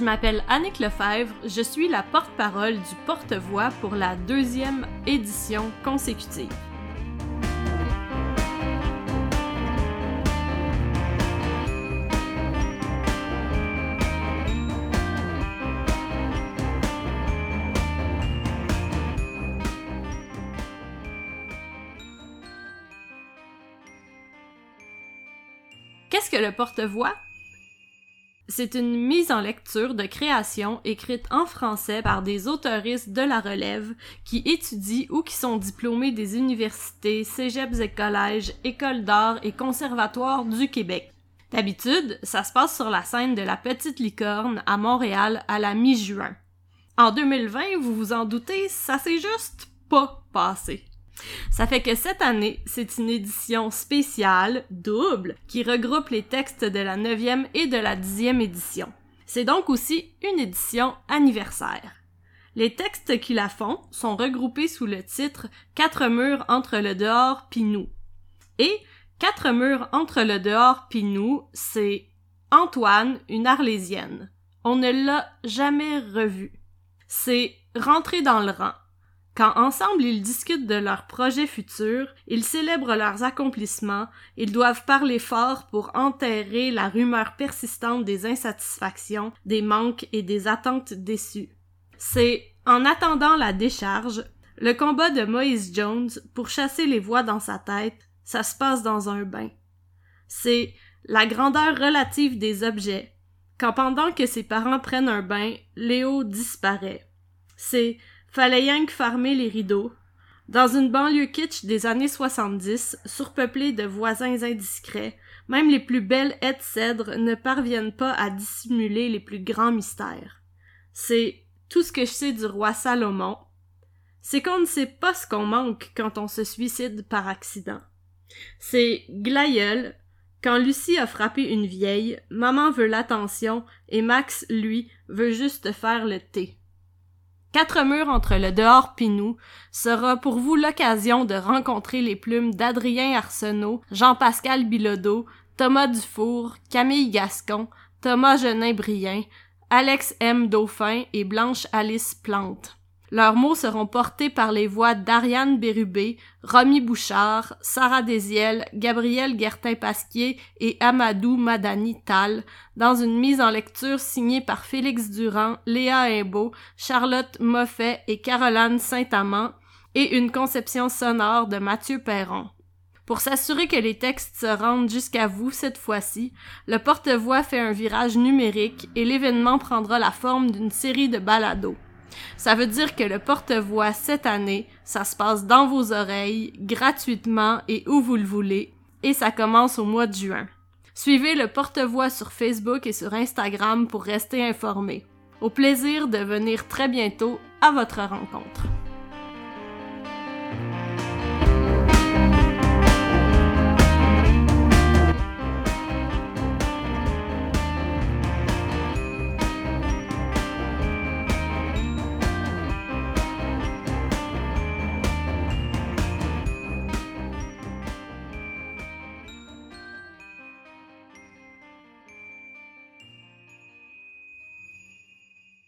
Je m'appelle Annick Lefebvre, je suis la porte-parole du porte-voix pour la deuxième édition consécutive. Qu'est-ce que le porte-voix? C'est une mise en lecture de création écrite en français par des autoristes de la relève qui étudient ou qui sont diplômés des universités, cégeps et collèges, écoles d'art et conservatoires du Québec. D'habitude, ça se passe sur la scène de la Petite Licorne à Montréal à la mi-juin. En 2020, vous vous en doutez, ça s'est juste pas passé. Ça fait que cette année, c'est une édition spéciale, double, qui regroupe les textes de la 9e et de la 10e édition. C'est donc aussi une édition anniversaire. Les textes qui la font sont regroupés sous le titre Quatre murs entre le dehors pis nous. Et Quatre murs entre le dehors pis nous, c'est Antoine, une arlésienne. On ne l'a jamais revue. C'est Rentrer dans le rang. Quand ensemble ils discutent de leurs projets futurs, ils célèbrent leurs accomplissements, ils doivent parler fort pour enterrer la rumeur persistante des insatisfactions, des manques et des attentes déçues. C'est, en attendant la décharge, le combat de Moïse Jones pour chasser les voix dans sa tête, ça se passe dans un bain. C'est la grandeur relative des objets, quand pendant que ses parents prennent un bain, Léo disparaît. C'est Fallait que farmer les rideaux. Dans une banlieue kitsch des années 70, surpeuplée de voisins indiscrets, même les plus belles haies de cèdre ne parviennent pas à dissimuler les plus grands mystères. C'est tout ce que je sais du roi Salomon. C'est qu'on ne sait pas ce qu'on manque quand on se suicide par accident. C'est Glaïeul, quand Lucie a frappé une vieille, maman veut l'attention et Max, lui, veut juste faire le thé. Quatre murs entre le dehors pis nous sera pour vous l'occasion de rencontrer les plumes d'Adrien Arsenault, Jean-Pascal Bilodeau, Thomas Dufour, Camille Gascon, Thomas Genin-Brien, Alex M. Dauphin et Blanche Alice Plante. Leurs mots seront portés par les voix d'Ariane Bérubé, Romy Bouchard, Sarah Desiel, Gabriel Guertin-Pasquier et Amadou Madani Tal, dans une mise en lecture signée par Félix Durand, Léa Imbeau, Charlotte Moffet et Caroline Saint-Amand, et une conception sonore de Mathieu Perron. Pour s'assurer que les textes se rendent jusqu'à vous cette fois-ci, le porte-voix fait un virage numérique et l'événement prendra la forme d'une série de balados. Ça veut dire que le porte-voix cette année, ça se passe dans vos oreilles, gratuitement et où vous le voulez, et ça commence au mois de juin. Suivez le porte-voix sur Facebook et sur Instagram pour rester informé. Au plaisir de venir très bientôt à votre rencontre.